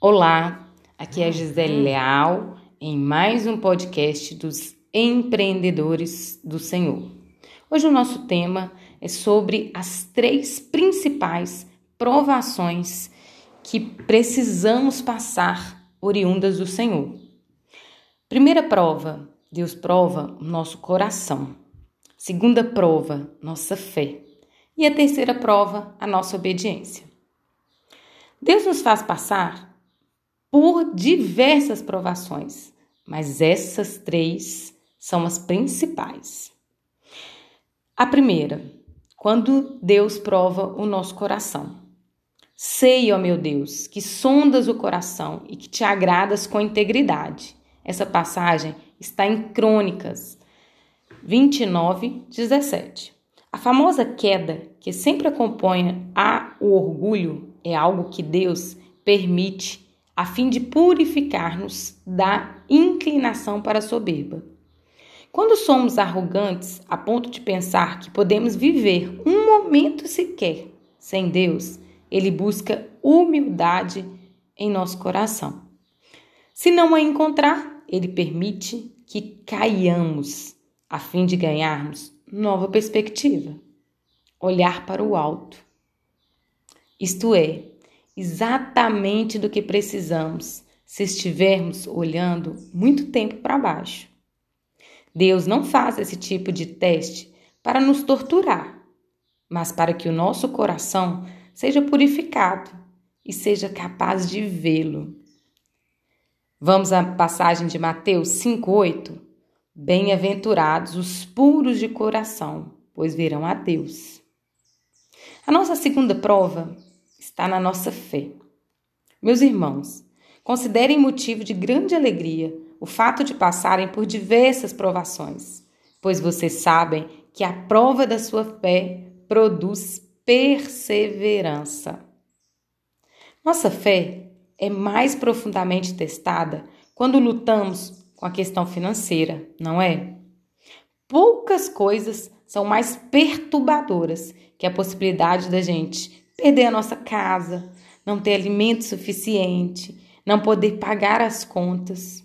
Olá, aqui é Gisele Leal em mais um podcast dos empreendedores do Senhor. Hoje o nosso tema é sobre as três principais provações que precisamos passar oriundas do Senhor. Primeira prova, Deus prova o nosso coração. Segunda prova, nossa fé. E a terceira prova, a nossa obediência. Deus nos faz passar por diversas provações, mas essas três são as principais. A primeira, quando Deus prova o nosso coração. Sei, ó meu Deus, que sondas o coração e que te agradas com integridade. Essa passagem está em Crônicas 29, 17. A famosa queda que sempre acompanha a o orgulho é algo que Deus permite a fim de purificar-nos da inclinação para a soberba. Quando somos arrogantes a ponto de pensar que podemos viver um momento sequer sem Deus, Ele busca humildade em nosso coração. Se não a encontrar, Ele permite que caiamos a fim de ganharmos nova perspectiva, olhar para o alto. Isto é, exatamente do que precisamos se estivermos olhando muito tempo para baixo. Deus não faz esse tipo de teste para nos torturar, mas para que o nosso coração seja purificado e seja capaz de vê-lo. Vamos à passagem de Mateus 5:8. Bem-aventurados os puros de coração, pois verão a Deus. A nossa segunda prova está na nossa fé. Meus irmãos, considerem motivo de grande alegria o fato de passarem por diversas provações, pois vocês sabem que a prova da sua fé produz perseverança. Nossa fé é mais profundamente testada quando lutamos com a questão financeira, não é? Poucas coisas são mais perturbadoras que a possibilidade da gente perder a nossa casa, não ter alimento suficiente, não poder pagar as contas.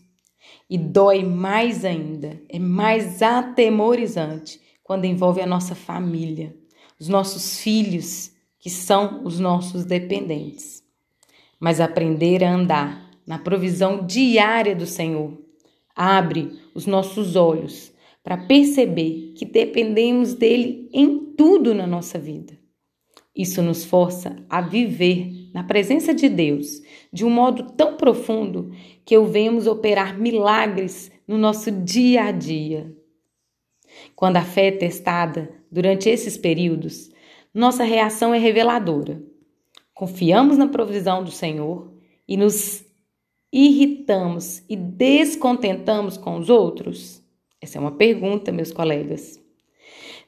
E dói mais ainda, é mais atemorizante quando envolve a nossa família, os nossos filhos, que são os nossos dependentes. Mas aprender a andar na provisão diária do Senhor abre os nossos olhos para perceber que dependemos dele em tudo na nossa vida. Isso nos força a viver na presença de Deus de um modo tão profundo que o vemos operar milagres no nosso dia a dia. Quando a fé é testada durante esses períodos, nossa reação é reveladora. Confiamos na provisão do Senhor e nos irritamos e descontentamos com os outros? Essa é uma pergunta, meus colegas.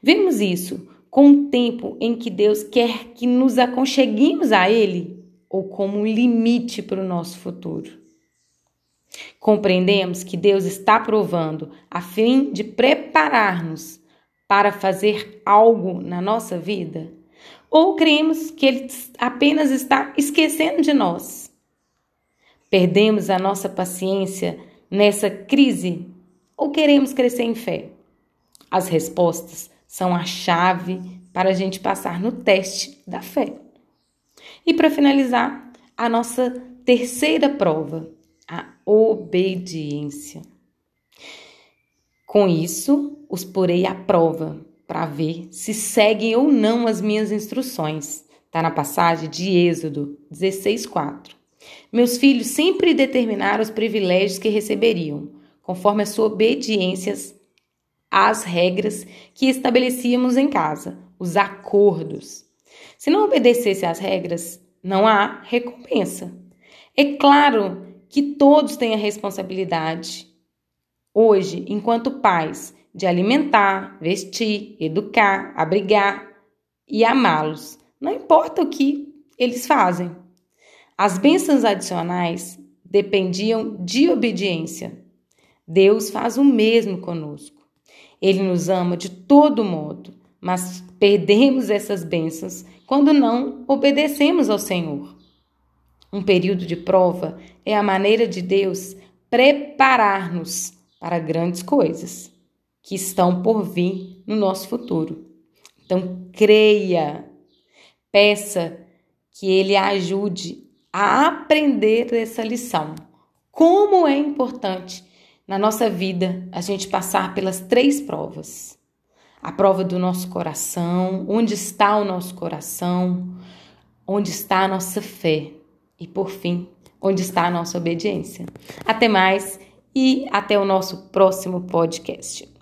Vemos isso com o tempo em que Deus quer que nos aconcheguemos a Ele ou como um limite para o nosso futuro. Compreendemos que Deus está provando a fim de preparar-nos para fazer algo na nossa vida? Ou cremos que Ele apenas está esquecendo de nós? Perdemos a nossa paciência nessa crise ou queremos crescer em fé? As respostas são a chave para a gente passar no teste da fé. E para finalizar, a nossa terceira prova, a obediência. Com isso, os porei à prova para ver se seguem ou não as minhas instruções. Está na passagem de Êxodo 16:4. Meus filhos sempre determinaram os privilégios que receberiam, conforme a sua obediência as regras que estabelecíamos em casa, os acordos. Se não obedecesse às regras, não há recompensa. É claro que todos têm a responsabilidade, hoje, enquanto pais, de alimentar, vestir, educar, abrigar e amá-los. Não importa o que eles fazem. As bênçãos adicionais dependiam de obediência. Deus faz o mesmo conosco. Ele nos ama de todo modo, mas perdemos essas bênçãos quando não obedecemos ao Senhor. Um período de prova é a maneira de Deus preparar-nos para grandes coisas que estão por vir no nosso futuro. Então, creia, peça que Ele ajude a aprender essa lição. Como é importante na nossa vida a gente passar pelas três provas: a prova do nosso coração, onde está o nosso coração, onde está a nossa fé e, por fim, onde está a nossa obediência. Até mais e até o nosso próximo podcast.